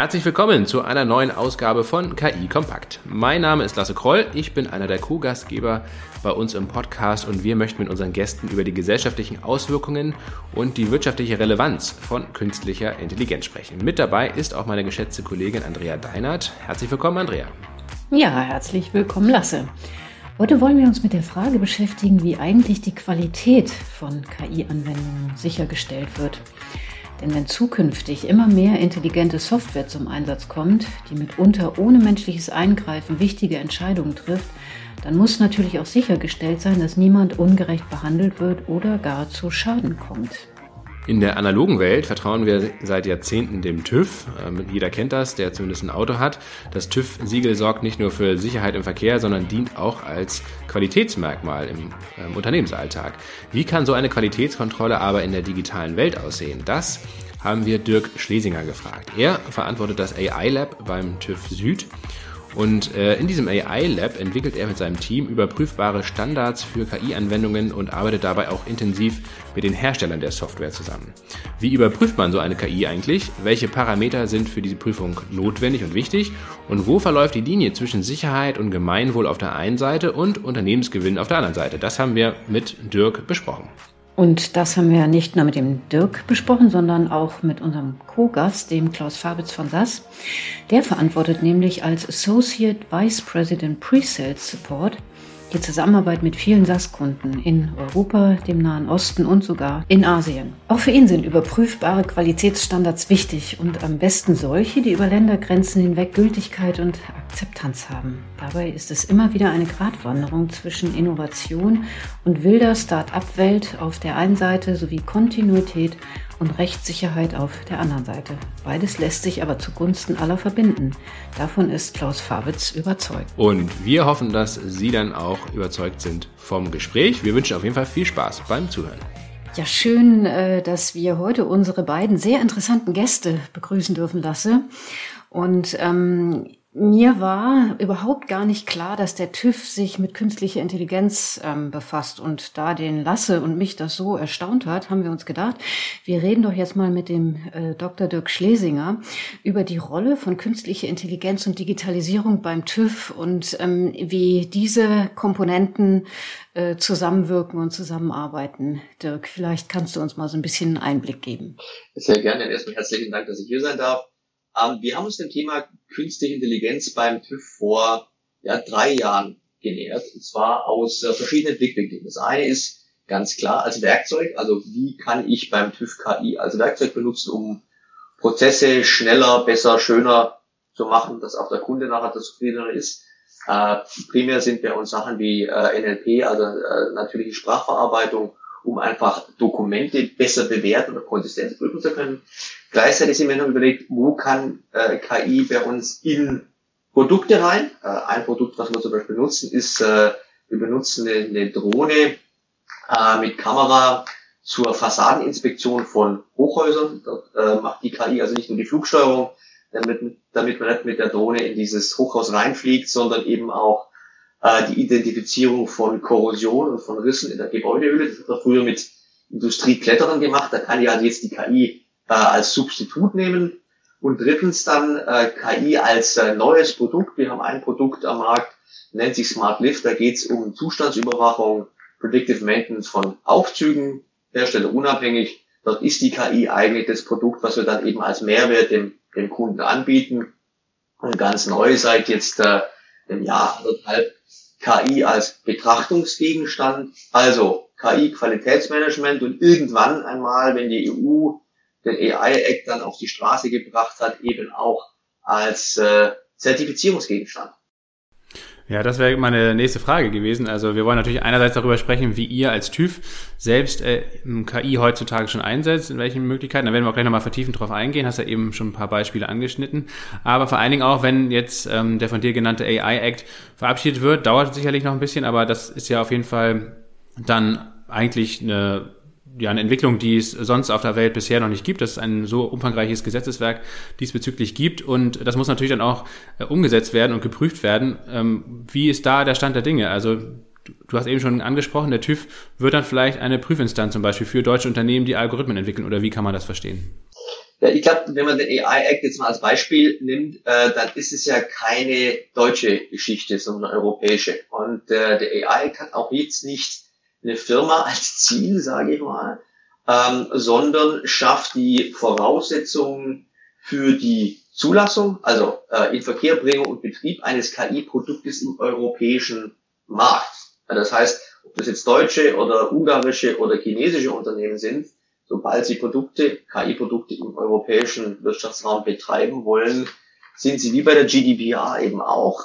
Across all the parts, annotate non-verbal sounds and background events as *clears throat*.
Herzlich willkommen zu einer neuen Ausgabe von KI Kompakt. Mein Name ist Lasse Kroll, ich bin einer der Co-Gastgeber bei uns im Podcast und wir möchten mit unseren Gästen über die gesellschaftlichen Auswirkungen und die wirtschaftliche Relevanz von künstlicher Intelligenz sprechen. Mit dabei ist auch meine geschätzte Kollegin Andrea Deinert. Herzlich willkommen, Andrea. Ja, herzlich willkommen, Lasse. Heute wollen wir uns mit der Frage beschäftigen, wie eigentlich die Qualität von KI-Anwendungen sichergestellt wird. Denn wenn zukünftig immer mehr intelligente Software zum Einsatz kommt, die mitunter ohne menschliches Eingreifen wichtige Entscheidungen trifft, dann muss natürlich auch sichergestellt sein, dass niemand ungerecht behandelt wird oder gar zu Schaden kommt. In der analogen Welt vertrauen wir seit Jahrzehnten dem TÜV. Ähm, jeder kennt das, der zumindest ein Auto hat. Das TÜV-Siegel sorgt nicht nur für Sicherheit im Verkehr, sondern dient auch als Qualitätsmerkmal im ähm, Unternehmensalltag. Wie kann so eine Qualitätskontrolle aber in der digitalen Welt aussehen? Das haben wir Dirk Schlesinger gefragt. Er verantwortet das AI Lab beim TÜV Süd und äh, in diesem AI Lab entwickelt er mit seinem Team überprüfbare Standards für KI-Anwendungen und arbeitet dabei auch intensiv mit den Herstellern der Software zusammen. Wie überprüft man so eine KI eigentlich? Welche Parameter sind für diese Prüfung notwendig und wichtig? Und wo verläuft die Linie zwischen Sicherheit und Gemeinwohl auf der einen Seite und Unternehmensgewinn auf der anderen Seite? Das haben wir mit Dirk besprochen. Und das haben wir nicht nur mit dem Dirk besprochen, sondern auch mit unserem Co-Gast, dem Klaus Fabitz von SAS. Der verantwortet nämlich als Associate Vice President Pre-Sales Support die Zusammenarbeit mit vielen SAS-Kunden in Europa, dem Nahen Osten und sogar in Asien. Auch für ihn sind überprüfbare Qualitätsstandards wichtig und am besten solche, die über Ländergrenzen hinweg Gültigkeit und Akzeptanz haben. Dabei ist es immer wieder eine Gratwanderung zwischen Innovation und wilder Start-up-Welt auf der einen Seite sowie Kontinuität und Rechtssicherheit auf der anderen Seite. Beides lässt sich aber zugunsten aller verbinden. Davon ist Klaus Fabitz überzeugt. Und wir hoffen, dass Sie dann auch überzeugt sind vom Gespräch. Wir wünschen auf jeden Fall viel Spaß beim Zuhören. Ja, schön, äh, dass wir heute unsere beiden sehr interessanten Gäste begrüßen dürfen, Lasse. Und ähm, mir war überhaupt gar nicht klar, dass der TÜV sich mit künstlicher Intelligenz ähm, befasst. Und da den Lasse und mich das so erstaunt hat, haben wir uns gedacht, wir reden doch jetzt mal mit dem äh, Dr. Dirk Schlesinger über die Rolle von künstlicher Intelligenz und Digitalisierung beim TÜV und ähm, wie diese Komponenten äh, zusammenwirken und zusammenarbeiten. Dirk, vielleicht kannst du uns mal so ein bisschen einen Einblick geben. Sehr gerne. Erstmal herzlichen Dank, dass ich hier sein darf. Ähm, wir haben uns dem Thema künstliche Intelligenz beim TÜV vor ja, drei Jahren genähert, und zwar aus äh, verschiedenen Blickwinkeln. Das eine ist ganz klar als Werkzeug, also wie kann ich beim TÜV KI als Werkzeug benutzen, um Prozesse schneller, besser, schöner zu machen, dass auch der Kunde nachher das zufriedener ist. Äh, primär sind bei uns Sachen wie äh, NLP, also äh, natürliche Sprachverarbeitung, um einfach Dokumente besser bewerten oder Konsistenz prüfen zu können. Gleichzeitig sind wir noch überlegt, wo kann äh, KI bei uns in Produkte rein. Äh, ein Produkt, was wir zum Beispiel nutzen, ist, äh, wir benutzen eine, eine Drohne äh, mit Kamera zur Fassadeninspektion von Hochhäusern. Dort äh, macht die KI also nicht nur die Flugsteuerung, damit, damit man nicht mit der Drohne in dieses Hochhaus reinfliegt, sondern eben auch äh, die Identifizierung von Korrosion und von Rissen in der Gebäudehülle. Das hat man früher mit Industrieklettern gemacht. Da kann ja jetzt die KI äh, als Substitut nehmen. Und drittens dann äh, KI als äh, neues Produkt. Wir haben ein Produkt am Markt, nennt sich Smart Lift. Da geht es um Zustandsüberwachung, Predictive Maintenance von Aufzügen, Hersteller unabhängig. Dort ist die KI eigentlich das Produkt, was wir dann eben als Mehrwert dem, dem Kunden anbieten. Und ganz neu seit jetzt äh, im Jahr anderthalb KI als Betrachtungsgegenstand, also KI Qualitätsmanagement und irgendwann einmal, wenn die EU den AI-Act dann auf die Straße gebracht hat, eben auch als äh, Zertifizierungsgegenstand. Ja, das wäre meine nächste Frage gewesen. Also wir wollen natürlich einerseits darüber sprechen, wie ihr als TÜV selbst äh, KI heutzutage schon einsetzt, in welchen Möglichkeiten. Da werden wir auch gleich nochmal vertiefend drauf eingehen. Hast ja eben schon ein paar Beispiele angeschnitten. Aber vor allen Dingen auch, wenn jetzt ähm, der von dir genannte AI-Act verabschiedet wird, dauert es sicherlich noch ein bisschen, aber das ist ja auf jeden Fall dann eigentlich eine ja, eine Entwicklung, die es sonst auf der Welt bisher noch nicht gibt, dass es ein so umfangreiches Gesetzeswerk diesbezüglich gibt. Und das muss natürlich dann auch äh, umgesetzt werden und geprüft werden. Ähm, wie ist da der Stand der Dinge? Also du hast eben schon angesprochen, der TÜV wird dann vielleicht eine Prüfinstanz zum Beispiel für deutsche Unternehmen, die Algorithmen entwickeln. Oder wie kann man das verstehen? Ja, ich glaube, wenn man den AI Act jetzt mal als Beispiel nimmt, äh, dann ist es ja keine deutsche Geschichte, sondern eine europäische. Und äh, der AI Act hat auch jetzt nicht eine Firma als Ziel, sage ich mal, ähm, sondern schafft die Voraussetzungen für die Zulassung, also äh, Inverkehrbringung und Betrieb eines KI-Produktes im europäischen Markt. Das heißt, ob das jetzt deutsche oder ungarische oder chinesische Unternehmen sind, sobald sie Produkte, KI-Produkte im europäischen Wirtschaftsraum betreiben wollen, sind sie wie bei der GDPR eben auch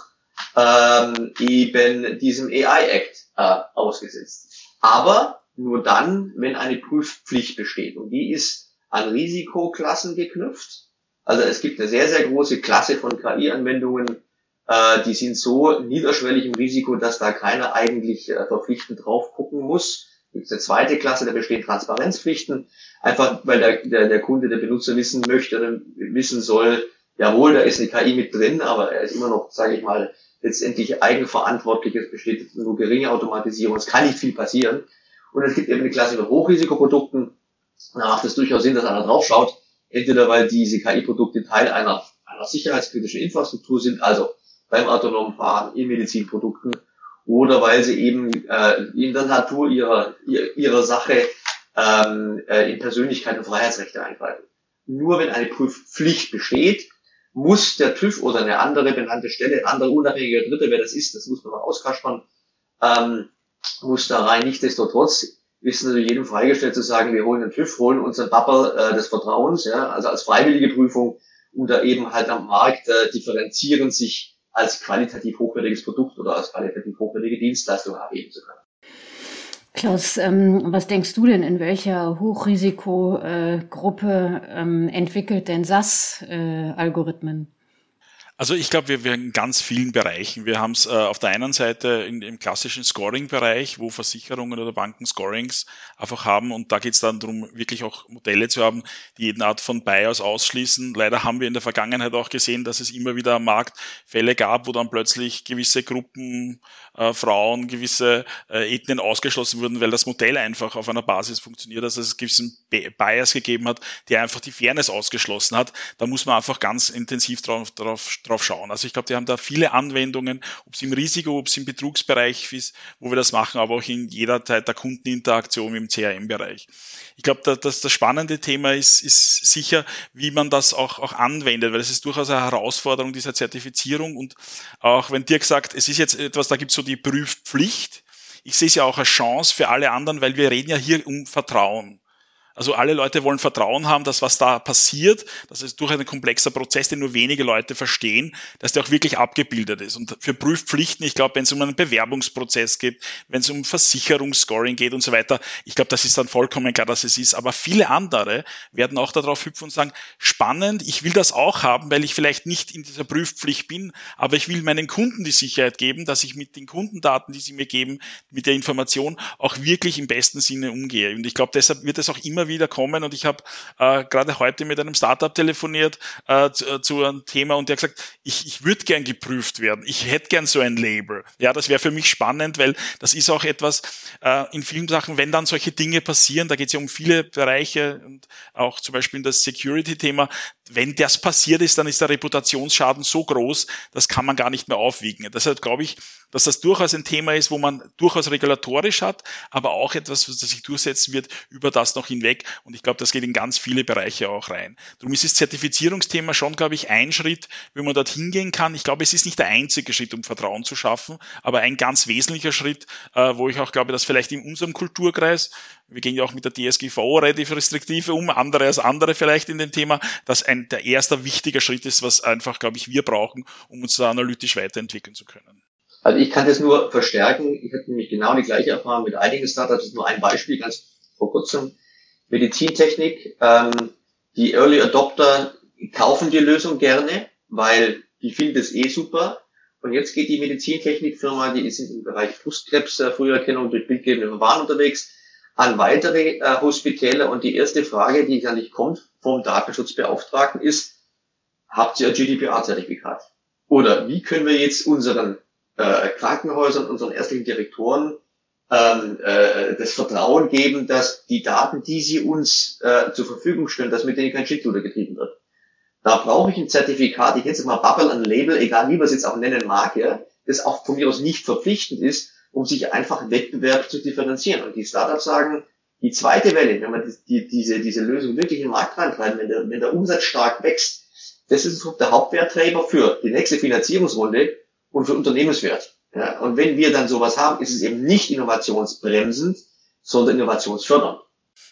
ähm, eben diesem AI-Act äh, ausgesetzt. Aber nur dann, wenn eine Prüfpflicht besteht. Und die ist an Risikoklassen geknüpft. Also es gibt eine sehr, sehr große Klasse von KI-Anwendungen, äh, die sind so niederschwellig im Risiko, dass da keiner eigentlich äh, verpflichtend drauf gucken muss. Es gibt eine zweite Klasse, da bestehen Transparenzpflichten, einfach weil der, der, der Kunde, der Benutzer wissen möchte oder wissen soll, jawohl, da ist eine KI mit drin, aber er ist immer noch, sage ich mal, letztendlich eigenverantwortlich, es besteht nur geringe Automatisierung, es kann nicht viel passieren. Und es gibt eben eine Klasse mit Hochrisikoprodukten, da macht es durchaus Sinn, dass einer draufschaut, entweder weil diese KI-Produkte Teil einer, einer sicherheitskritischen Infrastruktur sind, also beim autonomen Fahren, in Medizinprodukten, oder weil sie eben äh, in der Natur ihrer, ihrer Sache ähm, äh, in Persönlichkeit und Freiheitsrechte eingreifen. Nur wenn eine Prüfpflicht besteht, muss der TÜV oder eine andere benannte Stelle, ein anderer unabhängiger Dritte, wer das ist, das muss man mal auskaspern, ähm, muss da rein. Nichtsdestotrotz ist natürlich jedem freigestellt zu sagen, wir holen den TÜV, holen unseren Bubble äh, des Vertrauens, ja, also als freiwillige Prüfung oder eben halt am Markt äh, differenzieren sich als qualitativ hochwertiges Produkt oder als qualitativ hochwertige Dienstleistung abheben zu können. Klaus, ähm, was denkst du denn, in welcher Hochrisikogruppe äh, ähm, entwickelt denn SAS äh? Also ich glaube, wir, in ganz vielen Bereichen. Wir haben es äh, auf der einen Seite in, im klassischen Scoring-Bereich, wo Versicherungen oder Banken Scorings einfach haben und da geht es dann darum, wirklich auch Modelle zu haben, die jede Art von Bias ausschließen. Leider haben wir in der Vergangenheit auch gesehen, dass es immer wieder am Markt Fälle gab, wo dann plötzlich gewisse Gruppen, äh, Frauen, gewisse äh, Ethnien ausgeschlossen wurden, weil das Modell einfach auf einer Basis funktioniert, also es gewissen Bias gegeben hat, der einfach die Fairness ausgeschlossen hat. Da muss man einfach ganz intensiv drauf, drauf drauf schauen. Also ich glaube, die haben da viele Anwendungen, ob es im Risiko, ob es im Betrugsbereich ist, wo wir das machen, aber auch in jeder Zeit der Kundeninteraktion im CRM-Bereich. Ich glaube, da, das spannende Thema ist, ist sicher, wie man das auch, auch anwendet, weil es ist durchaus eine Herausforderung dieser Zertifizierung und auch wenn Dirk sagt, es ist jetzt etwas, da gibt es so die Prüfpflicht, ich sehe es ja auch als Chance für alle anderen, weil wir reden ja hier um Vertrauen. Also alle Leute wollen Vertrauen haben, dass was da passiert, das ist durch einen komplexer Prozess, den nur wenige Leute verstehen, dass der auch wirklich abgebildet ist. Und für Prüfpflichten, ich glaube, wenn es um einen Bewerbungsprozess geht, wenn es um Versicherungsscoring geht und so weiter, ich glaube, das ist dann vollkommen klar, dass es ist. Aber viele andere werden auch darauf hüpfen und sagen, spannend, ich will das auch haben, weil ich vielleicht nicht in dieser Prüfpflicht bin, aber ich will meinen Kunden die Sicherheit geben, dass ich mit den Kundendaten, die sie mir geben, mit der Information auch wirklich im besten Sinne umgehe. Und ich glaube, deshalb wird es auch immer wieder kommen. Und ich habe äh, gerade heute mit einem Startup telefoniert äh, zu, äh, zu, einem Thema und der hat gesagt, ich, ich würde gern geprüft werden. Ich hätte gern so ein Label. Ja, das wäre für mich spannend, weil das ist auch etwas äh, in vielen Sachen, wenn dann solche Dinge passieren, da geht es ja um viele Bereiche und auch zum Beispiel das Security-Thema, wenn das passiert ist, dann ist der Reputationsschaden so groß, das kann man gar nicht mehr aufwiegen. Deshalb glaube ich, dass das durchaus ein Thema ist, wo man durchaus regulatorisch hat, aber auch etwas, was sich durchsetzen wird, über das noch hinweg. Und ich glaube, das geht in ganz viele Bereiche auch rein. Darum ist das Zertifizierungsthema schon, glaube ich, ein Schritt, wie man dorthin gehen kann. Ich glaube, es ist nicht der einzige Schritt, um Vertrauen zu schaffen, aber ein ganz wesentlicher Schritt, äh, wo ich auch glaube, dass vielleicht in unserem Kulturkreis, wir gehen ja auch mit der DSGVO relativ restriktiv um, andere als andere vielleicht in dem Thema, dass ein, der erste wichtige Schritt ist, was einfach, glaube ich, wir brauchen, um uns da analytisch weiterentwickeln zu können. Also ich kann das nur verstärken. Ich hatte nämlich genau die gleiche Erfahrung mit einigen Startups. Das ist nur ein Beispiel, ganz vor kurzem. Medizintechnik. Ähm, die Early Adopter kaufen die Lösung gerne, weil die finden es eh super. Und jetzt geht die Medizintechnikfirma, die ist im Bereich Brustkrebs-Früherkennung durch bildgebende Verfahren unterwegs, an weitere äh, Hospitäler. Und die erste Frage, die dann nicht kommt vom Datenschutzbeauftragten ist, habt ihr ein GDPR-Zertifikat? Oder wie können wir jetzt unseren äh, Krankenhäusern, unseren ärztlichen Direktoren ähm, äh, das Vertrauen geben, dass die Daten, die sie uns äh, zur Verfügung stellen, dass mit denen kein Schindluder getrieben wird. Da brauche ich ein Zertifikat, ich nenne es mal Bubble, ein Label, egal wie man es jetzt auch nennen mag, ja, das auch von mir aus nicht verpflichtend ist, um sich einfach Wettbewerb zu differenzieren. Und die Startups sagen, die zweite Welle, wenn man die, diese, diese Lösung wirklich in den Markt reintreibt, wenn der, wenn der Umsatz stark wächst, das ist der Hauptwertträger für die nächste Finanzierungsrunde und für Unternehmenswert. Ja, und wenn wir dann sowas haben, ist es eben nicht innovationsbremsend, sondern innovationsfördernd.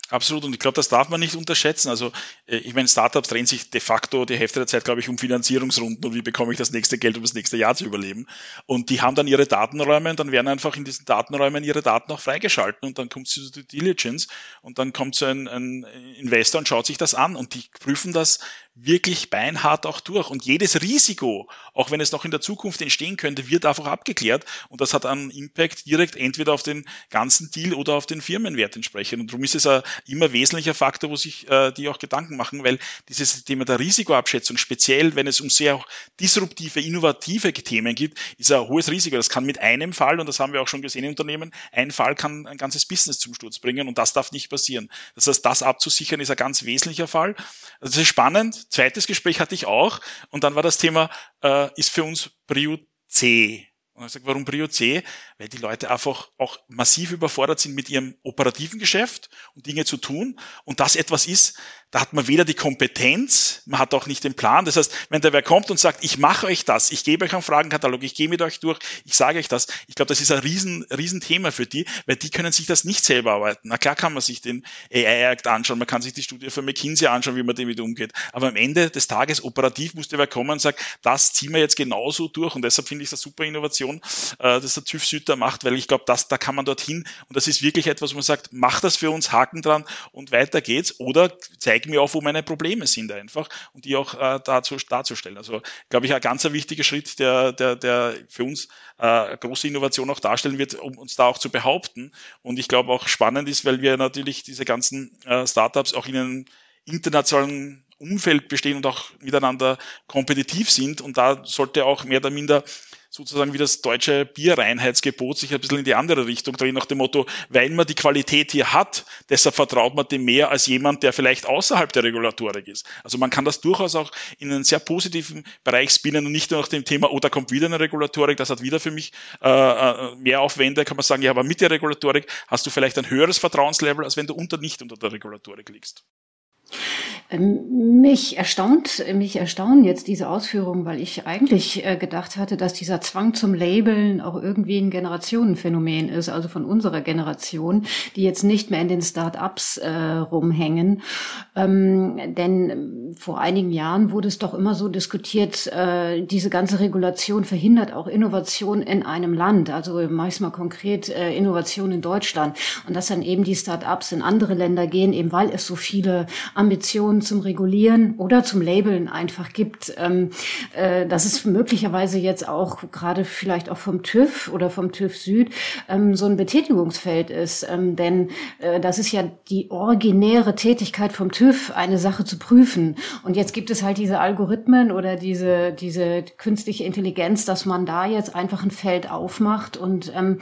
Absolut. Und ich glaube, das darf man nicht unterschätzen. Also, äh, ich meine, Startups drehen sich de facto die Hälfte der Zeit, glaube ich, um Finanzierungsrunden und wie bekomme ich das nächste Geld, um das nächste Jahr zu überleben. Und die haben dann ihre Datenräume und dann werden einfach in diesen Datenräumen ihre Daten auch freigeschalten und dann kommt zu Due Diligence und dann kommt so ein, ein Investor und schaut sich das an und die prüfen das wirklich beinhart auch durch. Und jedes Risiko, auch wenn es noch in der Zukunft entstehen könnte, wird einfach abgeklärt. Und das hat einen Impact direkt entweder auf den ganzen Deal oder auf den Firmenwert entsprechend. Und darum ist es ein immer wesentlicher Faktor, wo sich äh, die auch Gedanken machen, weil dieses Thema der Risikoabschätzung, speziell wenn es um sehr auch disruptive, innovative Themen geht, ist ein hohes Risiko. Das kann mit einem Fall, und das haben wir auch schon gesehen in Unternehmen, ein Fall kann ein ganzes Business zum Sturz bringen und das darf nicht passieren. Das heißt, das abzusichern ist ein ganz wesentlicher Fall. Also das ist spannend zweites Gespräch hatte ich auch und dann war das Thema, äh, ist für uns Prio C. Und ich sage, warum Prio C? Weil die Leute einfach auch massiv überfordert sind mit ihrem operativen Geschäft und Dinge zu tun. Und das etwas ist, da hat man weder die Kompetenz, man hat auch nicht den Plan. Das heißt, wenn der wer kommt und sagt, ich mache euch das, ich gebe euch einen Fragenkatalog, ich gehe mit euch durch, ich sage euch das, ich glaube, das ist ein riesen, riesen Thema für die, weil die können sich das nicht selber arbeiten. Na klar kann man sich den AI-Act anschauen, man kann sich die Studie von McKinsey anschauen, wie man damit umgeht. Aber am Ende des Tages operativ muss der wer kommen und sagt, das ziehen wir jetzt genauso durch. Und deshalb finde ich das super Innovation, äh, dass der TÜV Süd da macht, weil ich glaube, das, da kann man dorthin. Und das ist wirklich etwas, wo man sagt, mach das für uns, Haken dran und weiter geht's. Oder zeig mir auf, wo meine Probleme sind einfach und die auch äh, dazu, darzustellen. Also glaube ich, ein ganz wichtiger Schritt, der, der, der für uns äh, große Innovation auch darstellen wird, um uns da auch zu behaupten. Und ich glaube auch spannend ist, weil wir natürlich diese ganzen äh, Startups auch in einem internationalen Umfeld bestehen und auch miteinander kompetitiv sind. Und da sollte auch mehr oder minder sozusagen wie das deutsche Bierreinheitsgebot sich ein bisschen in die andere Richtung drehen, nach dem Motto, weil man die Qualität hier hat, deshalb vertraut man dem mehr als jemand, der vielleicht außerhalb der Regulatorik ist. Also man kann das durchaus auch in einen sehr positiven Bereich spinnen und nicht nur nach dem Thema, oh, da kommt wieder eine Regulatorik, das hat wieder für mich äh, äh, mehr Aufwände, kann man sagen, ja, aber mit der Regulatorik hast du vielleicht ein höheres Vertrauenslevel, als wenn du unter nicht unter der Regulatorik liegst. Ähm, mich erstaunt, mich erstaunen jetzt diese Ausführungen, weil ich eigentlich äh, gedacht hatte, dass dieser Zwang zum Labeln auch irgendwie ein Generationenphänomen ist, also von unserer Generation, die jetzt nicht mehr in den Start-ups äh, rumhängen. Ähm, denn vor einigen Jahren wurde es doch immer so diskutiert, äh, diese ganze Regulation verhindert auch Innovation in einem Land, also meistens konkret äh, Innovation in Deutschland. Und dass dann eben die Start-ups in andere Länder gehen, eben weil es so viele Ambitionen zum Regulieren oder zum Labeln einfach gibt. Ähm, äh, dass es möglicherweise jetzt auch gerade vielleicht auch vom TÜV oder vom TÜV Süd ähm, so ein Betätigungsfeld ist. Ähm, denn äh, das ist ja die originäre Tätigkeit vom TÜV, eine Sache zu prüfen. Und jetzt gibt es halt diese Algorithmen oder diese, diese künstliche Intelligenz, dass man da jetzt einfach ein Feld aufmacht und ähm,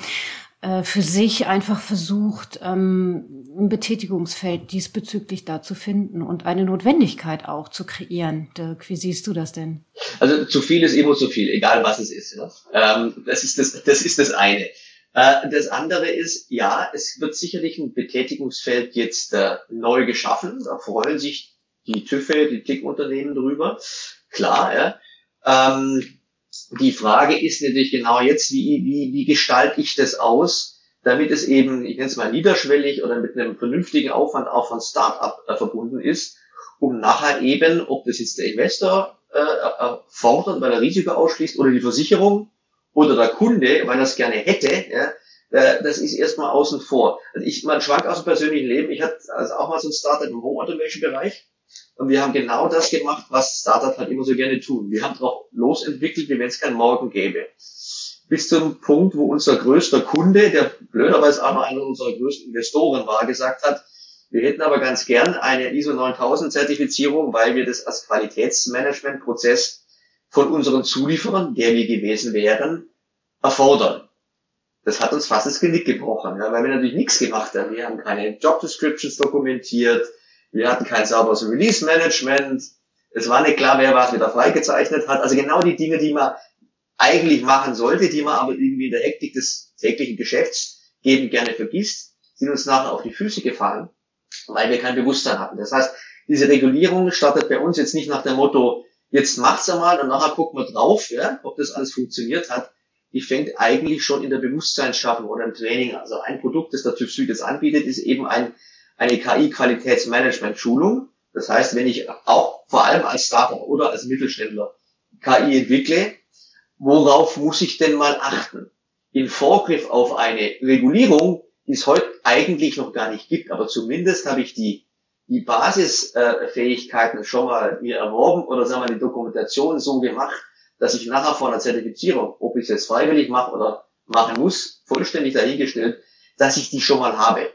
äh, für sich einfach versucht, ähm, ein Betätigungsfeld diesbezüglich da zu finden und eine Notwendigkeit auch zu kreieren. Dirk, wie siehst du das denn? Also zu viel ist immer zu viel, egal was es ist. Ja? Ähm, das, ist das, das ist das eine. Äh, das andere ist, ja, es wird sicherlich ein Betätigungsfeld jetzt äh, neu geschaffen. Da freuen sich die TÜVe, die TIC-Unternehmen drüber. Klar, ja. Ähm, die Frage ist natürlich genau jetzt, wie, wie, wie gestalte ich das aus, damit es eben, ich nenne es mal niederschwellig oder mit einem vernünftigen Aufwand auch von Start-up äh, verbunden ist, um nachher eben, ob das jetzt der Investor äh, äh, fordert, weil er Risiko ausschließt, oder die Versicherung oder der Kunde, weil er es gerne hätte, ja, äh, das ist erstmal außen vor. Also ich, man schwank aus dem persönlichen Leben. Ich hatte also auch mal so ein Startup im Home Automation Bereich. Und wir haben genau das gemacht, was Startup halt immer so gerne tun. Wir haben drauf losentwickelt, wie wenn es kein Morgen gäbe. Bis zum Punkt, wo unser größter Kunde, der blöderweise auch noch einer unserer größten Investoren war, gesagt hat, wir hätten aber ganz gern eine ISO 9000 Zertifizierung, weil wir das als Qualitätsmanagementprozess von unseren Zulieferern, der wir gewesen wären, erfordern. das hat uns fast das Genick gebrochen, ja, weil wir natürlich nichts gemacht haben. Wir haben keine Job Descriptions dokumentiert, wir hatten kein sauberes Release Management, es war nicht klar, wer was wieder freigezeichnet hat. Also genau die Dinge, die man eigentlich machen sollte, die man aber irgendwie in der Hektik des täglichen Geschäfts geben gerne vergisst, sind uns nachher auf die Füße gefallen, weil wir kein Bewusstsein hatten. Das heißt, diese Regulierung startet bei uns jetzt nicht nach dem Motto, jetzt macht's einmal und nachher gucken wir drauf, ja, ob das alles funktioniert hat. Die fängt eigentlich schon in der Bewusstseinsschaffung oder im Training. Also ein Produkt, das der TÜV Süd jetzt anbietet, ist eben ein, eine KI-Qualitätsmanagement-Schulung. Das heißt, wenn ich auch vor allem als Startup oder als Mittelständler KI entwickle, worauf muss ich denn mal achten? In Vorgriff auf eine Regulierung, die es heute eigentlich noch gar nicht gibt, aber zumindest habe ich die, die Basisfähigkeiten schon mal mir erworben oder sagen wir die Dokumentation so gemacht, dass ich nachher vor einer Zertifizierung, ob ich es jetzt freiwillig mache oder machen muss, vollständig dahingestellt, dass ich die schon mal habe.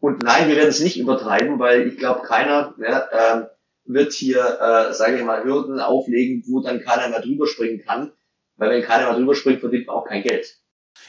Und nein, wir werden es nicht übertreiben, weil ich glaube, keiner ja, äh, wird hier, äh, sage ich mal, Hürden auflegen, wo dann keiner mehr drüber springen kann. Weil wenn keiner mehr drüber springt, verdient man auch kein Geld.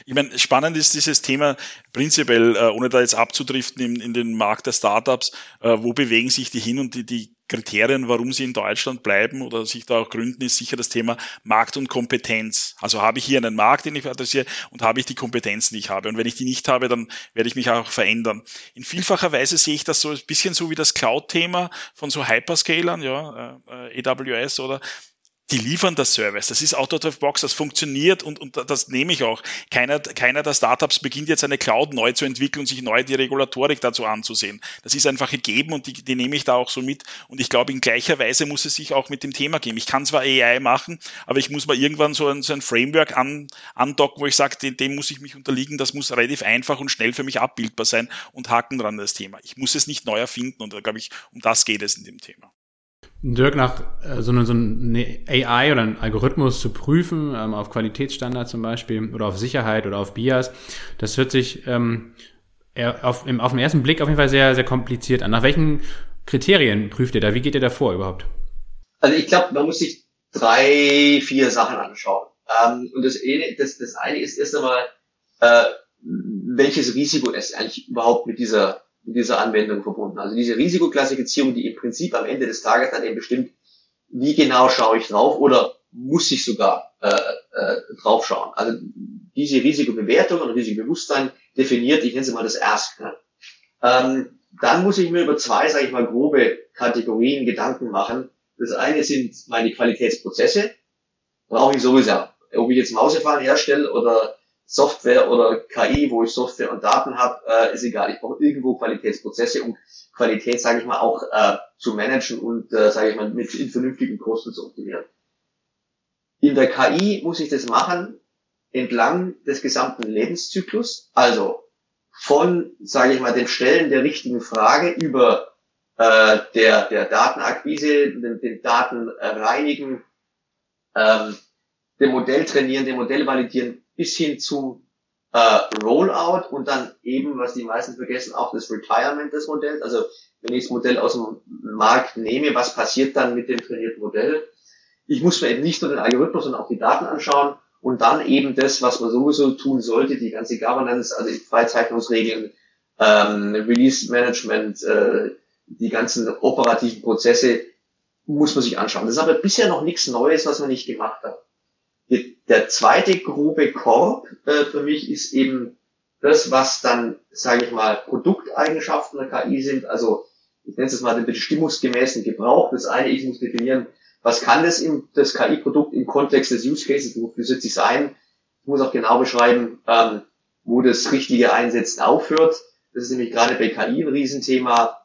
Ich meine, spannend ist dieses Thema prinzipiell, äh, ohne da jetzt abzudriften in, in den Markt der Startups, äh, wo bewegen sich die hin und die, die Kriterien, warum sie in Deutschland bleiben oder sich da auch gründen, ist sicher das Thema Markt und Kompetenz. Also habe ich hier einen Markt, den ich adressiere und habe ich die Kompetenzen, die ich habe. Und wenn ich die nicht habe, dann werde ich mich auch verändern. In vielfacher Weise sehe ich das so ein bisschen so wie das Cloud-Thema von so Hyperscalern, ja, äh, äh AWS oder die liefern das Service. Das ist out of box, das funktioniert und, und das nehme ich auch. Keiner, keiner der Startups beginnt jetzt eine Cloud neu zu entwickeln und sich neu die Regulatorik dazu anzusehen. Das ist einfach gegeben und die, die nehme ich da auch so mit. Und ich glaube, in gleicher Weise muss es sich auch mit dem Thema geben. Ich kann zwar AI machen, aber ich muss mal irgendwann so ein, so ein Framework an, andocken, wo ich sage, dem, dem muss ich mich unterliegen. Das muss relativ einfach und schnell für mich abbildbar sein und Haken dran das Thema. Ich muss es nicht neu erfinden und da glaube ich, um das geht es in dem Thema. Dirk, nach äh, so, eine, so eine AI oder einen Algorithmus zu prüfen, ähm, auf Qualitätsstandard zum Beispiel oder auf Sicherheit oder auf Bias, das hört sich ähm, auf, im, auf den ersten Blick auf jeden Fall sehr, sehr kompliziert an. Nach welchen Kriterien prüft ihr da? Wie geht ihr da vor überhaupt? Also ich glaube, man muss sich drei, vier Sachen anschauen. Ähm, und das eine, das, das eine ist erst einmal, äh, welches Risiko ist eigentlich überhaupt mit dieser mit dieser Anwendung verbunden. Also diese Risikoklassifizierung, die im Prinzip am Ende des Tages dann eben bestimmt, wie genau schaue ich drauf oder muss ich sogar äh, äh, drauf schauen. Also diese Risikobewertung und Risikobewusstsein definiert, ich nenne sie mal das Ask. Ne? Ähm, dann muss ich mir über zwei, sage ich mal, grobe Kategorien Gedanken machen. Das eine sind meine Qualitätsprozesse. Brauche ich sowieso. Ob ich jetzt Mausefahren herstelle oder Software oder KI, wo ich Software und Daten habe, äh, ist egal. Ich brauche irgendwo Qualitätsprozesse, um Qualität, sage ich mal, auch äh, zu managen und, äh, sage ich mal, mit in vernünftigen Kosten zu optimieren. In der KI muss ich das machen entlang des gesamten Lebenszyklus, also von, sage ich mal, dem Stellen der richtigen Frage über äh, der, der Datenakquise, den, den Daten reinigen, ähm, dem Modell trainieren, dem Modell validieren, bis hin zum äh, Rollout und dann eben, was die meisten vergessen, auch das Retirement des Modells. Also wenn ich das Modell aus dem Markt nehme, was passiert dann mit dem trainierten Modell? Ich muss mir eben nicht nur den Algorithmus, sondern auch die Daten anschauen und dann eben das, was man sowieso tun sollte, die ganze Governance, also die Freizeichnungsregeln, ähm, Release Management, äh, die ganzen operativen Prozesse, muss man sich anschauen. Das ist aber bisher noch nichts Neues, was man nicht gemacht hat. Der zweite grobe Korb äh, für mich ist eben das, was dann, sage ich mal, Produkteigenschaften der KI sind. Also ich nenne es mal den bestimmungsgemäßen Gebrauch. Das eine, ich muss definieren, was kann das, das KI-Produkt im Kontext des Use Cases, wofür setze ich es ein. Ich muss auch genau beschreiben, ähm, wo das richtige Einsetzen aufhört. Das ist nämlich gerade bei KI ein Riesenthema.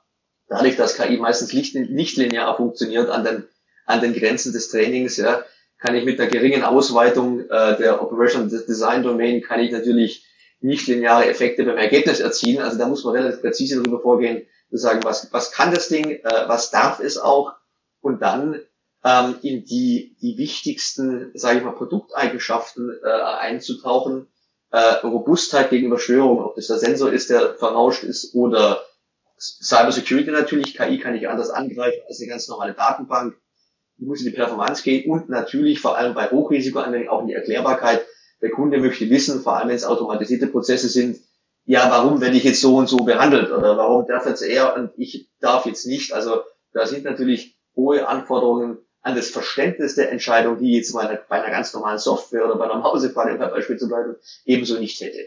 Dadurch, dass KI meistens nicht, nicht linear funktioniert an den, an den Grenzen des Trainings, ja, kann ich mit einer geringen Ausweitung äh, der Operation Design Domain kann ich natürlich nicht lineare Effekte beim Ergebnis erzielen. Also da muss man relativ präzise darüber vorgehen, zu sagen, was, was kann das Ding, äh, was darf es auch und dann ähm, in die, die wichtigsten, sage ich mal, Produkteigenschaften äh, einzutauchen. Äh, Robustheit gegenüber Störungen, ob das der Sensor ist, der verrauscht ist oder Cyber Security natürlich, KI kann ich anders angreifen als eine ganz normale Datenbank muss in die Performance gehen und natürlich vor allem bei Hochrisikoanwendungen auch in die Erklärbarkeit. Der Kunde möchte wissen, vor allem wenn es automatisierte Prozesse sind, ja, warum werde ich jetzt so und so behandelt oder warum darf jetzt er und ich darf jetzt nicht. Also da sind natürlich hohe Anforderungen an das Verständnis der Entscheidung, die jetzt einer, bei einer ganz normalen Software oder bei einer Mausefalle beim Beispiel zu bleiben, ebenso nicht hätte.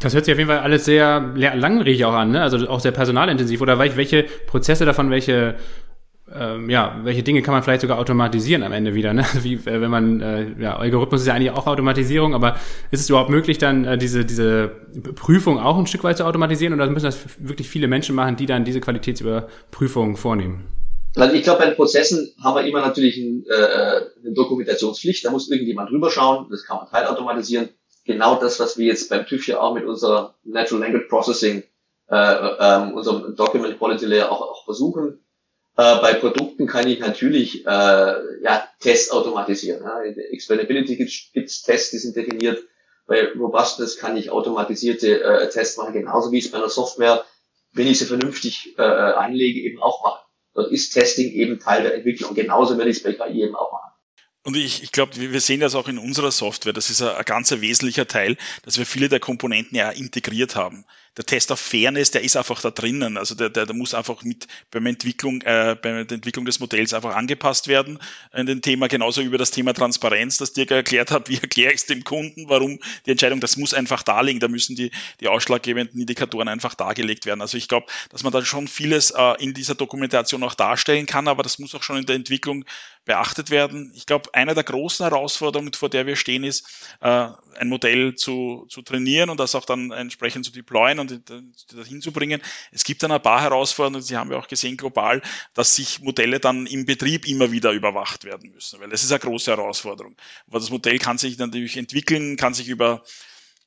Das hört sich auf jeden Fall alles sehr langwierig auch an, ne? also auch sehr personalintensiv. Oder welche Prozesse davon, welche ähm, ja, welche Dinge kann man vielleicht sogar automatisieren am Ende wieder, ne? *laughs* Wie äh, wenn man, äh, ja, Algorithmus ist ja eigentlich auch Automatisierung, aber ist es überhaupt möglich, dann äh, diese, diese Prüfung auch ein Stück weit zu automatisieren oder müssen das wirklich viele Menschen machen, die dann diese Qualitätsüberprüfung vornehmen? Also ich glaube, bei den Prozessen haben wir immer natürlich ein, äh, eine Dokumentationspflicht, da muss irgendjemand drüber schauen, das kann man teilautomatisieren. Genau das, was wir jetzt beim TÜV ja auch mit unserer Natural Language Processing, äh, äh, unserem Document Quality Layer auch, auch versuchen äh, bei Produkten kann ich natürlich äh, ja, Tests automatisieren. Ja. In der Explainability gibt es Tests, die sind definiert. Bei Robustness kann ich automatisierte äh, Tests machen, genauso wie es bei einer Software, wenn ich sie vernünftig äh, anlege, eben auch mache. Dort ist Testing eben Teil der Entwicklung. Genauso werde ich es bei KI eben auch machen. Und ich, ich glaube, wir sehen das auch in unserer Software. Das ist ein, ein ganz wesentlicher Teil, dass wir viele der Komponenten ja integriert haben. Der Test auf Fairness, der ist einfach da drinnen. Also der, der, der muss einfach mit beim Entwicklung, äh, bei der Entwicklung des Modells einfach angepasst werden. In dem Thema genauso über das Thema Transparenz, das Dirk erklärt hat. Wie *laughs* erkläre ich es dem Kunden, warum die Entscheidung, das muss einfach darlegen. Da müssen die, die ausschlaggebenden Indikatoren einfach dargelegt werden. Also ich glaube, dass man da schon vieles äh, in dieser Dokumentation auch darstellen kann, aber das muss auch schon in der Entwicklung beachtet werden. Ich glaube, eine der großen Herausforderungen, vor der wir stehen, ist, äh, ein Modell zu, zu trainieren und das auch dann entsprechend zu deployen und dahin zu bringen. Es gibt dann ein paar Herausforderungen, Sie haben ja auch gesehen global, dass sich Modelle dann im Betrieb immer wieder überwacht werden müssen, weil das ist eine große Herausforderung. Aber das Modell kann sich natürlich entwickeln, kann sich über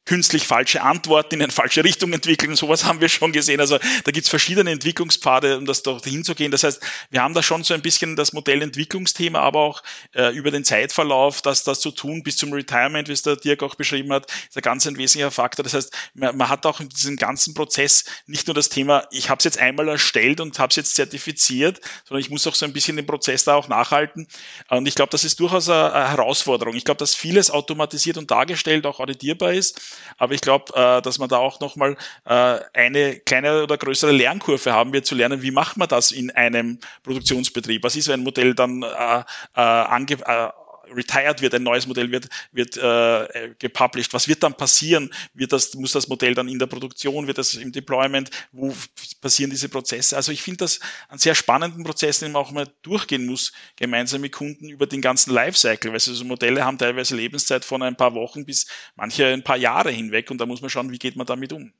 künstlich falsche Antworten in eine falsche Richtung entwickeln. Sowas haben wir schon gesehen. Also da gibt's verschiedene Entwicklungspfade, um das dorthin zu gehen. Das heißt, wir haben da schon so ein bisschen das Modellentwicklungsthema, aber auch äh, über den Zeitverlauf, das, das zu tun bis zum Retirement, wie es der Dirk auch beschrieben hat, ist ein ganz ein wesentlicher Faktor. Das heißt, man, man hat auch in diesem ganzen Prozess nicht nur das Thema, ich habe es jetzt einmal erstellt und habe es jetzt zertifiziert, sondern ich muss auch so ein bisschen den Prozess da auch nachhalten. Und ich glaube, das ist durchaus eine, eine Herausforderung. Ich glaube, dass vieles automatisiert und dargestellt auch auditierbar ist. Aber ich glaube, äh, dass man da auch nochmal äh, eine kleine oder größere Lernkurve haben wird, zu lernen, wie macht man das in einem Produktionsbetrieb? Was ist, wenn ein Modell dann äh, äh, ange äh, retired wird, ein neues Modell wird, wird äh, gepublished. Was wird dann passieren? Wird das, muss das Modell dann in der Produktion, wird das im Deployment, wo passieren diese Prozesse? Also ich finde das einen sehr spannenden Prozess, den man auch mal durchgehen muss, gemeinsam mit Kunden über den ganzen Lifecycle, weil so Modelle haben teilweise Lebenszeit von ein paar Wochen bis manche ein paar Jahre hinweg und da muss man schauen, wie geht man damit um.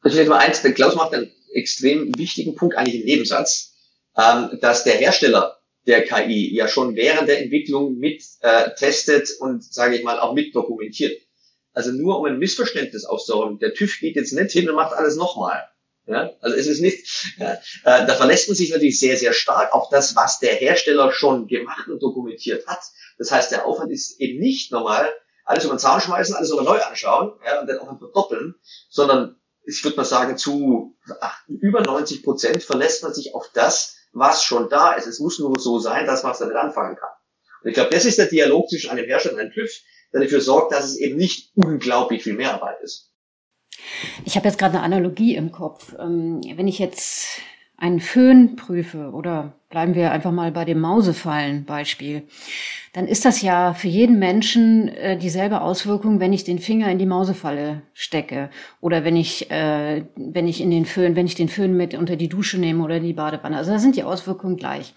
Also vielleicht mal eins, der Klaus macht einen extrem wichtigen Punkt, eigentlich im Nebensatz, ähm, dass der Hersteller der KI ja schon während der Entwicklung mit äh, testet und, sage ich mal, auch mit dokumentiert. Also nur um ein Missverständnis aufzuräumen, der TÜV geht jetzt nicht hin und macht alles nochmal. Ja, also es ist nicht, ja, äh, da verlässt man sich natürlich sehr, sehr stark auf das, was der Hersteller schon gemacht und dokumentiert hat. Das heißt, der Aufwand ist eben nicht normal, alles über den Zaun schmeißen, alles über neu anschauen ja, und dann auch verdoppeln, sondern ich würde mal sagen, zu ach, über 90 Prozent verlässt man sich auf das, was schon da ist. Es muss nur so sein, dass man es damit anfangen kann. Und ich glaube, das ist der Dialog zwischen einem Hersteller und einem TÜV, der dafür sorgt, dass es eben nicht unglaublich viel Mehrarbeit ist. Ich habe jetzt gerade eine Analogie im Kopf. Ähm, wenn ich jetzt einen Föhn prüfe oder bleiben wir einfach mal bei dem Mausefallen-Beispiel, dann ist das ja für jeden Menschen äh, dieselbe Auswirkung, wenn ich den Finger in die Mausefalle stecke oder wenn ich, äh, wenn ich in den Föhn, wenn ich den Föhn mit unter die Dusche nehme oder die Badewanne. Also da sind die Auswirkungen gleich.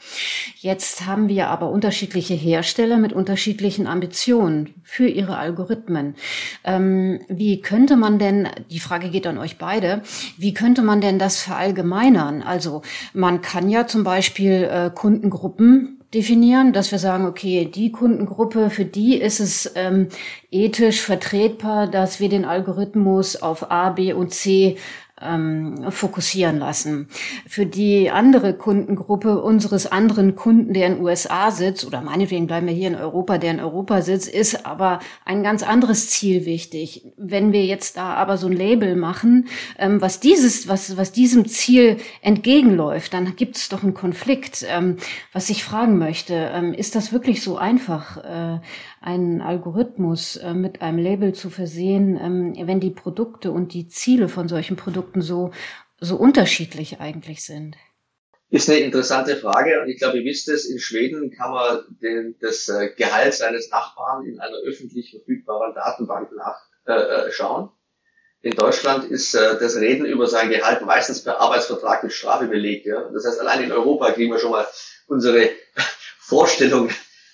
Jetzt haben wir aber unterschiedliche Hersteller mit unterschiedlichen Ambitionen für ihre Algorithmen. Ähm, wie könnte man denn, die Frage geht an euch beide, wie könnte man denn das verallgemeinern? Also man kann ja zum Beispiel äh, Kundengruppen definieren, dass wir sagen, okay, die Kundengruppe, für die ist es ähm, ethisch vertretbar, dass wir den Algorithmus auf A, B und C ähm, fokussieren lassen. Für die andere Kundengruppe unseres anderen Kunden, der in USA sitzt, oder meinetwegen bleiben wir hier in Europa, der in Europa sitzt, ist aber ein ganz anderes Ziel wichtig. Wenn wir jetzt da aber so ein Label machen, ähm, was dieses, was, was diesem Ziel entgegenläuft, dann gibt es doch einen Konflikt. Ähm, was ich fragen möchte, ähm, ist das wirklich so einfach? Äh, einen Algorithmus äh, mit einem Label zu versehen, ähm, wenn die Produkte und die Ziele von solchen Produkten so, so unterschiedlich eigentlich sind? Ist eine interessante Frage und ich glaube, ihr wisst es, in Schweden kann man den, das äh, Gehalt seines Nachbarn in einer öffentlich verfügbaren Datenbank nachschauen. Äh, in Deutschland ist äh, das Reden über sein Gehalt meistens per Arbeitsvertrag mit Strafe belegt. Das heißt, allein in Europa kriegen wir schon mal unsere *laughs* Vorstellung,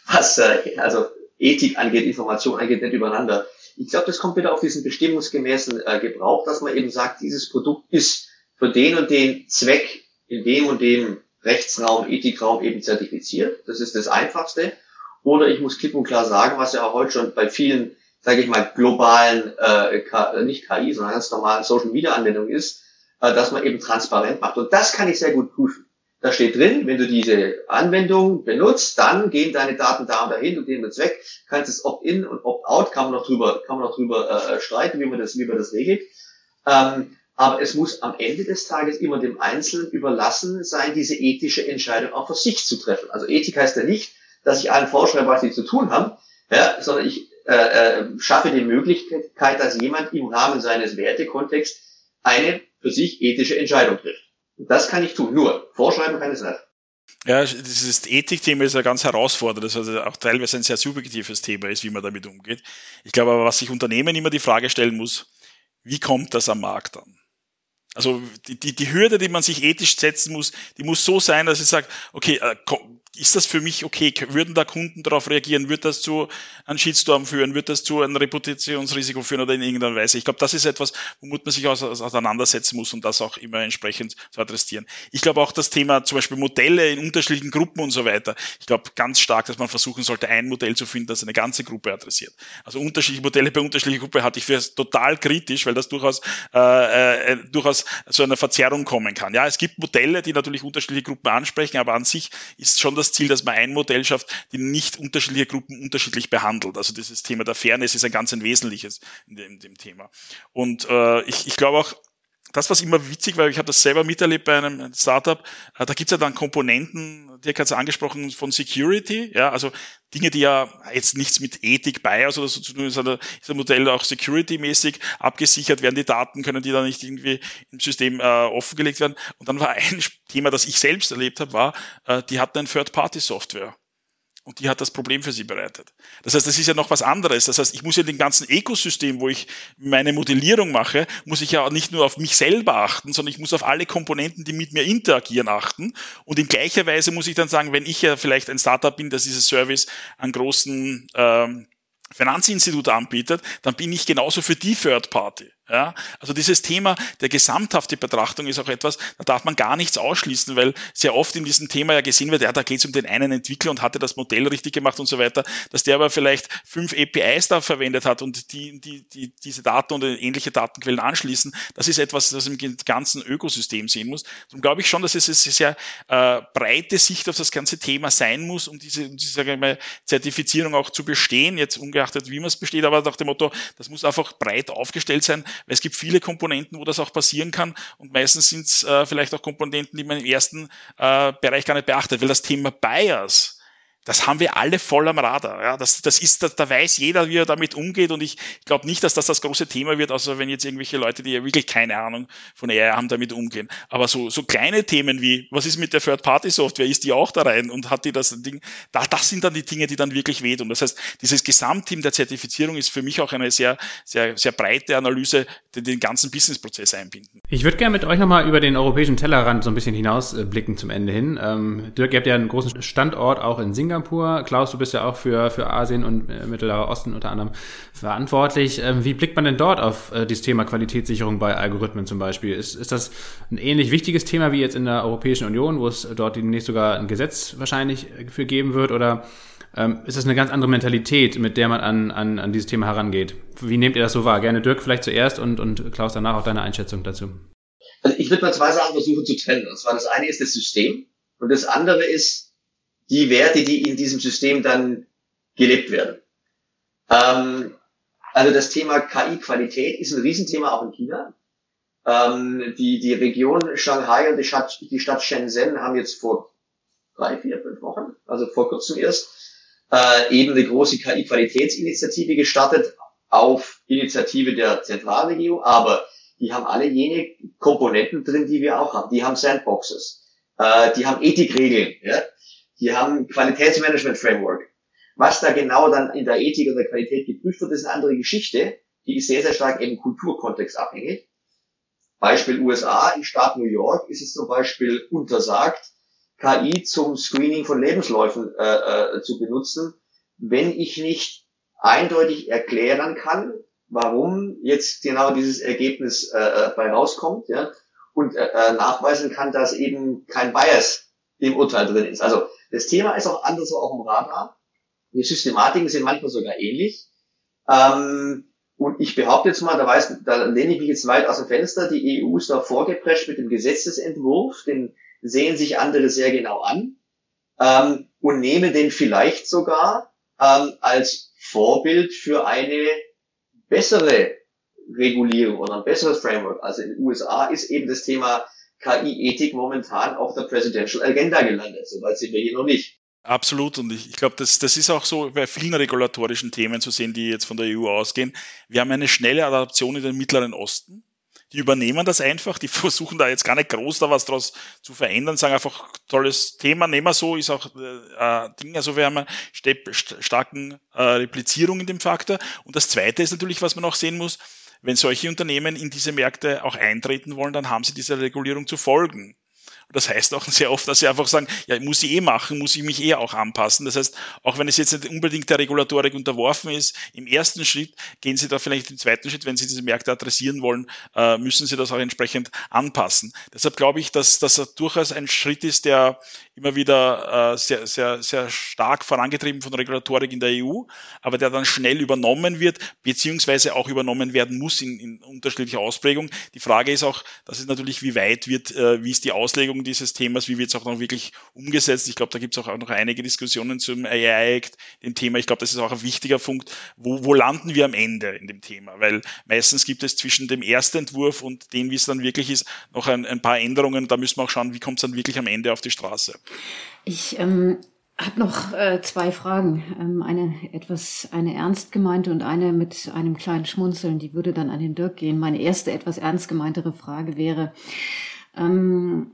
was äh, also Ethik angeht, Information angeht, nicht übereinander. Ich glaube, das kommt wieder auf diesen bestimmungsgemäßen äh, Gebrauch, dass man eben sagt, dieses Produkt ist für den und den Zweck in dem und dem Rechtsraum, Ethikraum eben zertifiziert. Das ist das Einfachste. Oder ich muss klipp und klar sagen, was ja auch heute schon bei vielen, sage ich mal, globalen, äh, äh nicht KI, sondern ganz normalen Social Media Anwendungen ist, äh, dass man eben transparent macht. Und das kann ich sehr gut prüfen. Da steht drin, wenn du diese Anwendung benutzt, dann gehen deine Daten da und dahin und dem Zweck. Kannst es Opt-in und Opt-out, kann man noch drüber, kann man noch drüber äh, streiten, wie man das, wie man das regelt. Ähm, aber es muss am Ende des Tages immer dem Einzelnen überlassen sein, diese ethische Entscheidung auch für sich zu treffen. Also Ethik heißt ja nicht, dass ich allen vorschreibe, was sie zu tun haben, ja, sondern ich äh, äh, schaffe die Möglichkeit, dass jemand im Rahmen seines Wertekontexts eine für sich ethische Entscheidung trifft. Das kann ich tun. Nur vorschreiben kann es nicht. Ja, dieses Ethikthema ist ja ganz herausfordernd, das also auch teilweise ein sehr subjektives Thema ist, wie man damit umgeht. Ich glaube aber, was sich Unternehmen immer die Frage stellen muss, wie kommt das am Markt an? Also die, die, die Hürde, die man sich ethisch setzen muss, die muss so sein, dass ich sage, okay, äh, ist das für mich okay? Würden da Kunden darauf reagieren? Wird das zu einem Shitstorm führen? Wird das zu einem Reputationsrisiko führen oder in irgendeiner Weise? Ich glaube, das ist etwas, womit man sich auseinandersetzen muss und das auch immer entsprechend zu adressieren. Ich glaube auch das Thema zum Beispiel Modelle in unterschiedlichen Gruppen und so weiter. Ich glaube ganz stark, dass man versuchen sollte, ein Modell zu finden, das eine ganze Gruppe adressiert. Also unterschiedliche Modelle bei unterschiedlichen Gruppen hatte ich für total kritisch, weil das durchaus, äh, äh, durchaus zu einer Verzerrung kommen kann. Ja, es gibt Modelle, die natürlich unterschiedliche Gruppen ansprechen, aber an sich ist schon das Ziel, dass man ein Modell schafft, die nicht unterschiedliche Gruppen unterschiedlich behandelt. Also dieses Thema der Fairness ist ein ganz ein wesentliches in dem, in dem Thema. Und äh, ich, ich glaube auch, das, was immer witzig war, ich habe das selber miterlebt bei einem Startup, äh, da gibt's ja dann Komponenten, Dirk hat es angesprochen, von Security, ja, also Dinge, die ja jetzt nichts mit Ethik, Bias oder so zu tun haben, ist ein Modell auch security-mäßig abgesichert, werden die Daten, können die dann nicht irgendwie im System äh, offengelegt werden. Und dann war ein Thema, das ich selbst erlebt habe, war, äh, die hatten ein Third-Party-Software. Und die hat das Problem für sie bereitet. Das heißt, das ist ja noch was anderes. Das heißt, ich muss ja den ganzen Ökosystem, wo ich meine Modellierung mache, muss ich ja nicht nur auf mich selber achten, sondern ich muss auf alle Komponenten, die mit mir interagieren, achten. Und in gleicher Weise muss ich dann sagen, wenn ich ja vielleicht ein Startup bin, das dieses Service an großen ähm, Finanzinstitut anbietet, dann bin ich genauso für die Third Party. Ja, also dieses Thema der gesamthafte Betrachtung ist auch etwas, da darf man gar nichts ausschließen, weil sehr oft in diesem Thema ja gesehen wird, ja, da geht es um den einen Entwickler und hatte das Modell richtig gemacht und so weiter, dass der aber vielleicht fünf APIs da verwendet hat und die, die, die diese Daten und ähnliche Datenquellen anschließen. Das ist etwas, das im ganzen Ökosystem sehen muss. Darum glaube ich schon, dass es eine sehr äh, breite Sicht auf das ganze Thema sein muss, um diese, um diese sage ich mal, Zertifizierung auch zu bestehen, jetzt ungeachtet, wie man es besteht, aber nach dem Motto, das muss einfach breit aufgestellt sein, weil es gibt viele Komponenten, wo das auch passieren kann. Und meistens sind es äh, vielleicht auch Komponenten, die man im ersten äh, Bereich gar nicht beachtet, weil das Thema Bias, das haben wir alle voll am Radar. Ja, das, das ist, da, da weiß jeder, wie er damit umgeht und ich glaube nicht, dass das das große Thema wird, außer wenn jetzt irgendwelche Leute, die ja wirklich keine Ahnung von AI haben, damit umgehen. Aber so, so kleine Themen wie, was ist mit der Third-Party-Software, ist die auch da rein und hat die das Ding, da, das sind dann die Dinge, die dann wirklich wehtun. Das heißt, dieses Gesamtteam der Zertifizierung ist für mich auch eine sehr, sehr, sehr breite Analyse, die den ganzen Business-Prozess einbinden. Ich würde gerne mit euch nochmal über den europäischen Tellerrand so ein bisschen hinausblicken zum Ende hin. Ähm, Dirk, ihr habt ja einen großen Standort auch in Singapur Singapur. Klaus, du bist ja auch für, für Asien und äh, Mittlerer Osten unter anderem verantwortlich. Ähm, wie blickt man denn dort auf äh, dieses Thema Qualitätssicherung bei Algorithmen zum Beispiel? Ist, ist das ein ähnlich wichtiges Thema wie jetzt in der Europäischen Union, wo es dort demnächst sogar ein Gesetz wahrscheinlich für geben wird? Oder ähm, ist das eine ganz andere Mentalität, mit der man an, an, an dieses Thema herangeht? Wie nehmt ihr das so wahr? Gerne Dirk vielleicht zuerst und, und Klaus danach auch deine Einschätzung dazu. Also ich würde mal zwei Sachen versuchen zu trennen. Und zwar das eine ist das System und das andere ist die Werte, die in diesem System dann gelebt werden. Ähm, also das Thema KI-Qualität ist ein Riesenthema auch in China. Ähm, die, die Region Shanghai und die Stadt, die Stadt Shenzhen haben jetzt vor drei, vier, fünf Wochen, also vor kurzem erst, äh, eben eine große KI-Qualitätsinitiative gestartet auf Initiative der Zentralregierung, aber die haben alle jene Komponenten drin, die wir auch haben. Die haben Sandboxes, äh, die haben Ethikregeln, ja? Die haben Qualitätsmanagement-Framework. Was da genau dann in der Ethik und der Qualität geprüft wird, ist eine andere Geschichte. Die ist sehr, sehr stark im Kulturkontext abhängig. Beispiel USA, im Staat New York ist es zum Beispiel untersagt, KI zum Screening von Lebensläufen äh, äh, zu benutzen, wenn ich nicht eindeutig erklären kann, warum jetzt genau dieses Ergebnis äh, äh, bei rauskommt, ja, und äh, äh, nachweisen kann, dass eben kein Bias im Urteil drin ist. Also das Thema ist auch anders auf dem Radar. Die Systematiken sind manchmal sogar ähnlich. Ähm, und ich behaupte jetzt mal, da, weiß, da lehne ich mich jetzt weit aus dem Fenster, die EU ist da vorgeprescht mit dem Gesetzesentwurf, den sehen sich andere sehr genau an ähm, und nehmen den vielleicht sogar ähm, als Vorbild für eine bessere Regulierung oder ein besseres Framework. Also in den USA ist eben das Thema KI-Ethik momentan auf der Presidential Agenda gelandet. Soweit sind wir hier noch nicht. Absolut. Und ich, ich glaube, das, das ist auch so bei vielen regulatorischen Themen zu sehen, die jetzt von der EU ausgehen. Wir haben eine schnelle Adaption in den Mittleren Osten. Die übernehmen das einfach, die *laughs* versuchen da jetzt gar nicht groß da was draus zu verändern, sagen einfach, tolles Thema, nehmen wir so, ist auch äh, Ding, also wir haben eine st starken äh, Replizierung in dem Faktor. Und das Zweite ist natürlich, was man auch sehen muss, wenn solche Unternehmen in diese Märkte auch eintreten wollen, dann haben sie dieser Regulierung zu folgen. Das heißt auch sehr oft, dass sie einfach sagen, ja, muss ich eh machen, muss ich mich eh auch anpassen. Das heißt, auch wenn es jetzt nicht unbedingt der Regulatorik unterworfen ist, im ersten Schritt gehen sie da vielleicht im zweiten Schritt, wenn sie diese Märkte adressieren wollen, äh, müssen sie das auch entsprechend anpassen. Deshalb glaube ich, dass das durchaus ein Schritt ist, der immer wieder äh, sehr, sehr, sehr stark vorangetrieben von Regulatorik in der EU, aber der dann schnell übernommen wird, beziehungsweise auch übernommen werden muss in, in unterschiedlicher Ausprägung. Die Frage ist auch, das ist natürlich, wie weit wird, äh, wie ist die Auslegung Dieses Themas, wie wird es auch noch wirklich umgesetzt. Ich glaube, da gibt es auch noch einige Diskussionen zum AI-Act, dem Thema. Ich glaube, das ist auch ein wichtiger Punkt. Wo, wo landen wir am Ende in dem Thema? Weil meistens gibt es zwischen dem ersten Entwurf und dem, wie es dann wirklich ist, noch ein, ein paar Änderungen. Da müssen wir auch schauen, wie kommt es dann wirklich am Ende auf die Straße. Ich ähm, habe noch äh, zwei Fragen. Ähm, eine etwas, eine ernst gemeinte und eine mit einem kleinen Schmunzeln. Die würde dann an den Dirk gehen. Meine erste etwas ernst gemeintere Frage wäre, ähm,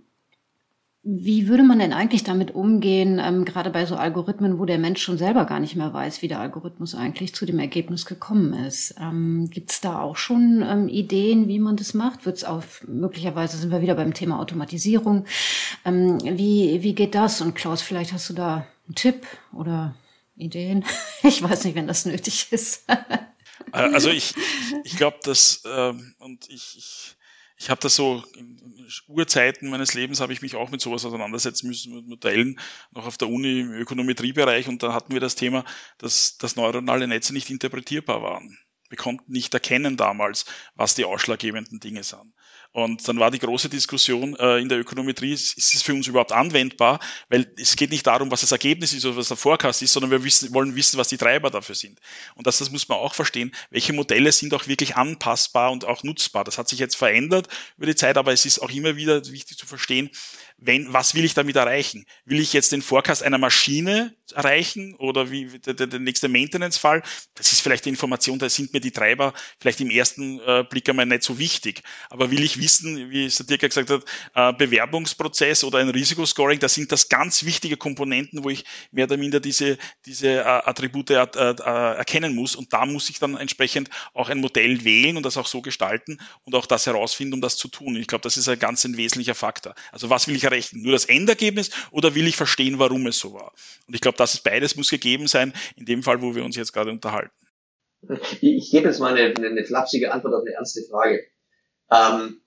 wie würde man denn eigentlich damit umgehen, ähm, gerade bei so Algorithmen, wo der Mensch schon selber gar nicht mehr weiß, wie der Algorithmus eigentlich zu dem Ergebnis gekommen ist? Ähm, Gibt es da auch schon ähm, Ideen, wie man das macht? Wird es auf, möglicherweise sind wir wieder beim Thema Automatisierung. Ähm, wie, wie geht das? Und Klaus, vielleicht hast du da einen Tipp oder Ideen? *laughs* Ich weiß nicht, wenn das nötig ist. Also ich, ich glaube, dass, ähm, und ich, ich ich habe das so in Urzeiten meines Lebens habe ich mich auch mit sowas auseinandersetzen müssen, mit Modellen, noch auf der Uni im Ökonometriebereich und da hatten wir das Thema, dass, dass neuronale Netze nicht interpretierbar waren. Wir konnten nicht erkennen damals, was die ausschlaggebenden Dinge sind. Und dann war die große Diskussion äh, in der Ökonometrie, ist, es für uns überhaupt anwendbar? Weil es geht nicht darum, was das Ergebnis ist oder was der Forecast ist, sondern wir wissen, wollen wissen, was die Treiber dafür sind. Und das, das muss man auch verstehen, welche Modelle sind auch wirklich anpassbar und auch nutzbar. Das hat sich jetzt verändert über die Zeit, aber es ist auch immer wieder wichtig zu verstehen, wenn, was will ich damit erreichen? Will ich jetzt den Forecast einer Maschine erreichen oder wie der, der, nächste Maintenance-Fall? Das ist vielleicht die Information, da sind mir die Treiber vielleicht im ersten äh, Blick einmal nicht so wichtig. Aber will ich wissen, wie es der Dirk gesagt hat, äh, Bewerbungsprozess oder ein Risikoscoring, da sind das ganz wichtige Komponenten, wo ich mehr oder minder diese, diese äh, Attribute äh, äh, erkennen muss. Und da muss ich dann entsprechend auch ein Modell wählen und das auch so gestalten und auch das herausfinden, um das zu tun. Ich glaube, das ist ein ganz ein wesentlicher Faktor. Also was will ich erreichen? Nur das Endergebnis oder will ich verstehen, warum es so war? Und ich glaube, das ist beides muss gegeben sein, in dem Fall, wo wir uns jetzt gerade unterhalten. Ich gebe jetzt mal eine, eine flapsige Antwort auf eine ernste Frage. Ähm,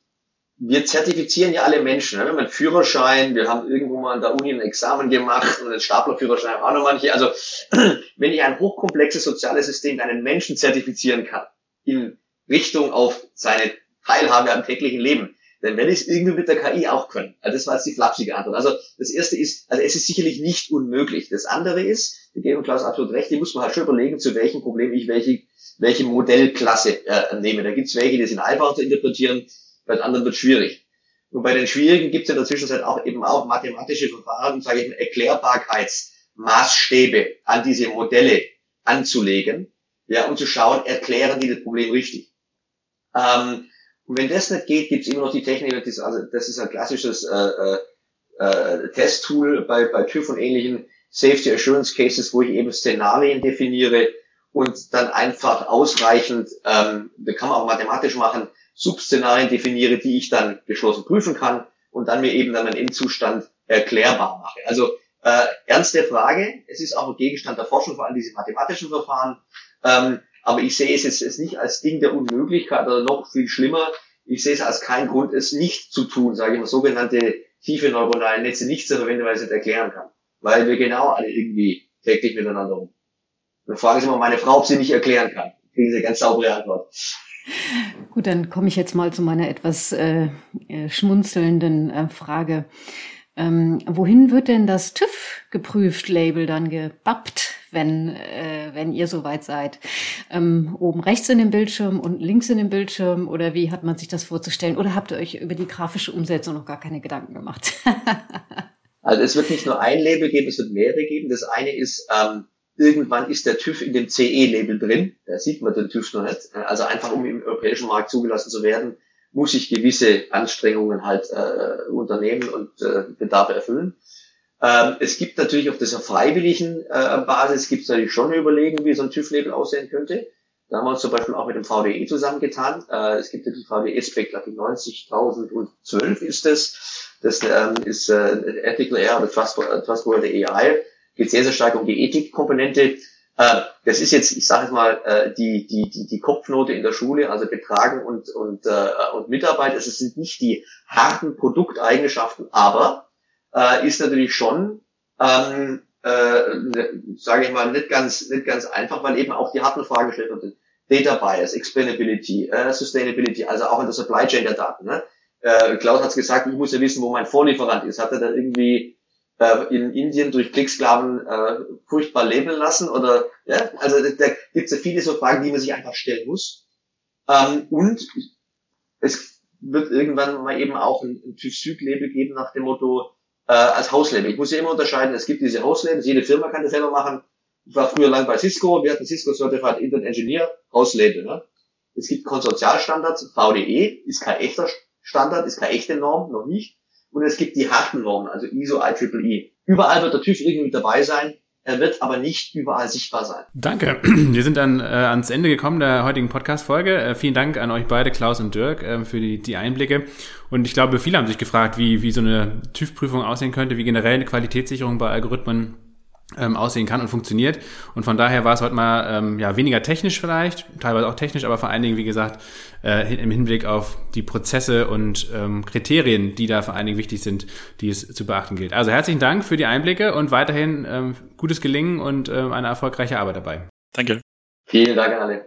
wir zertifizieren ja alle Menschen. Ne? Wir haben einen Führerschein, wir haben irgendwo mal an der Uni ein Examen gemacht und einen Staplerführerschein haben auch noch manche. Also *clears throat* wenn ich ein hochkomplexes soziales System einen Menschen zertifizieren kann, in Richtung auf seine Teilhabe am täglichen Leben, dann werde ich es irgendwie mit der KI auch können. Also das war jetzt die flapsige Antwort. Also das erste ist, also es ist sicherlich nicht unmöglich. Das andere ist, wir geben Klaus absolut recht, die muss man halt schon überlegen, zu welchem Problem ich welche, welche Modellklasse äh, nehme. Da gibt es welche, die sind einfach zu interpretieren, bei den anderen wird schwierig. Und bei den schwierigen gibt es in der Zwischenzeit auch eben auch mathematische Verfahren, sage ich mal, Erklärbarkeits Maßstäbe an diese Modelle anzulegen, ja, und zu schauen, erklären die das Problem richtig. Ähm, und wenn das nicht geht, gibt es immer noch die Technik, das also, das ist ein klassisches äh, äh, äh, Testtool bei, bei TÜV und ähnlichen Safety Assurance Cases, wo ich eben Szenarien definiere und dann einfach ausreichend, ähm, das kann man auch mathematisch machen, Subszenarien definiere, die ich dann geschlossen prüfen kann und dann mir eben dann einen Endzustand erklärbar mache. Also äh, ernste Frage. Es ist auch ein Gegenstand der Forschung, vor allem diese mathematischen Verfahren. Ähm, aber ich sehe es jetzt nicht als Ding der Unmöglichkeit oder noch viel schlimmer. Ich sehe es als keinen Grund, es nicht zu tun, sage ich mal, sogenannte tiefe neuronale Netze nicht zu verwenden, weil ich es nicht erklären kann. Weil wir genau alle irgendwie täglich miteinander um. Dann fragen Sie mal meine Frau, ob sie nicht erklären kann. Kriegen Sie eine ganz saubere Antwort. *laughs* Gut, dann komme ich jetzt mal zu meiner etwas äh, äh schmunzelnden äh, Frage. Ähm, wohin wird denn das TÜV geprüft Label dann gebappt, wenn, äh, wenn ihr soweit seid? Ähm, oben rechts in dem Bildschirm und links in dem Bildschirm oder wie hat man sich das vorzustellen? Oder habt ihr euch über die grafische Umsetzung noch gar keine Gedanken gemacht? *laughs* also es wird nicht nur ein Label geben, es wird mehrere geben. Das eine ist, ähm, irgendwann ist der TÜV in dem CE-Label drin. Da sieht man den TÜV noch nicht. Also einfach um im europäischen Markt zugelassen zu werden, muss ich gewisse Anstrengungen halt äh, unternehmen und äh, Bedarfe erfüllen. Ähm, es gibt natürlich auf dieser freiwilligen äh, Basis gibt es natürlich schon Überlegen, wie so ein TÜV-Label aussehen könnte. Da haben wir uns zum Beispiel auch mit dem VDE zusammengetan. Äh, es gibt die VDE-Spec, glaube ich, 90.012 ist das. Das ähm, ist äh, Ethical Air oder Trustworthy AI. Geht sehr, sehr stark um die Ethikkomponente. Äh, das ist jetzt, ich sage jetzt mal, äh, die, die, die, die Kopfnote in der Schule, also Betragen und, und, äh, und Mitarbeit. Also es sind nicht die harten Produkteigenschaften, aber äh, ist natürlich schon, ähm, äh, sage ich mal, nicht ganz, nicht ganz einfach, weil eben auch die harten Fragen gestellt werden. Data Bias, Explainability, äh, Sustainability, also auch in der Supply Chain der Daten. Ne? Äh, Klaus hat es gesagt, ich muss ja wissen, wo mein Vorlieferant ist. Hat er dann irgendwie äh, in Indien durch Kriegssklaven äh, furchtbar leben lassen oder ja, also da, da gibt es ja viele so Fragen, die man sich einfach stellen muss. Ähm, und es wird irgendwann mal eben auch ein, ein TÜV-Süd-Label geben nach dem Motto äh, als Hauslabel. Ich muss ja immer unterscheiden, es gibt diese Hauslabels, jede Firma kann das selber machen. Ich war früher lang bei Cisco, wir hatten Cisco Certified Internet Engineer, Hauslabel. Ne? Es gibt Konsortialstandards, VDE ist kein echter Standard, ist keine echte Norm, noch nicht und es gibt die harten Normen, also ISO, IEEE. Überall wird der TÜV irgendwie dabei sein. Er wird aber nicht überall sichtbar sein. Danke. *clears throat* Wir sind dann äh, ans Ende gekommen der heutigen Podcast-Folge. Äh, vielen Dank an euch beide, Klaus und Dirk, äh, für die, die Einblicke. Und ich glaube, viele haben sich gefragt, wie, wie so eine TÜV-Prüfung aussehen könnte, wie generell eine Qualitätssicherung bei Algorithmen ähm, aussehen kann und funktioniert. Und von daher war es heute mal ähm, ja, weniger technisch vielleicht, teilweise auch technisch, aber vor allen Dingen, wie gesagt, äh, im Hinblick auf die Prozesse und ähm, Kriterien, die da vor allen Dingen wichtig sind, die es zu beachten gilt. Also herzlichen Dank für die Einblicke und weiterhin ähm, gutes Gelingen und ähm, eine erfolgreiche Arbeit dabei. Danke. Vielen Dank an alle.